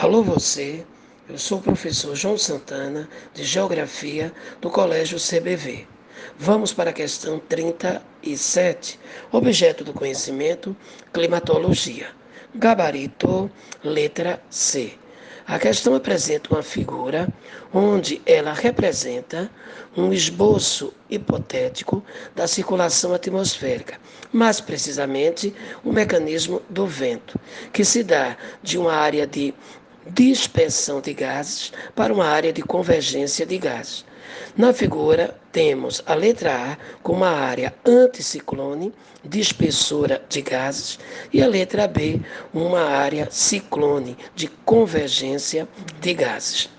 Alô você, eu sou o professor João Santana, de Geografia, do Colégio CBV. Vamos para a questão 37, objeto do conhecimento, climatologia. Gabarito, letra C. A questão apresenta uma figura onde ela representa um esboço hipotético da circulação atmosférica, mais precisamente o mecanismo do vento, que se dá de uma área de dispersão de gases para uma área de convergência de gases. Na figura, temos a letra A como uma área anticiclone, dispersora de gases, e a letra B, uma área ciclone, de convergência de gases.